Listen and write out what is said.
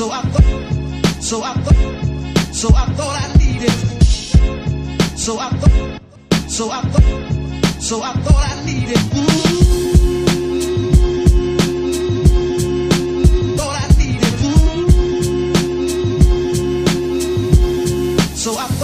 So I thought, so I thought, so I thought I needed. So I thought, so I thought, so I thought I needed. Mm-hmm. So I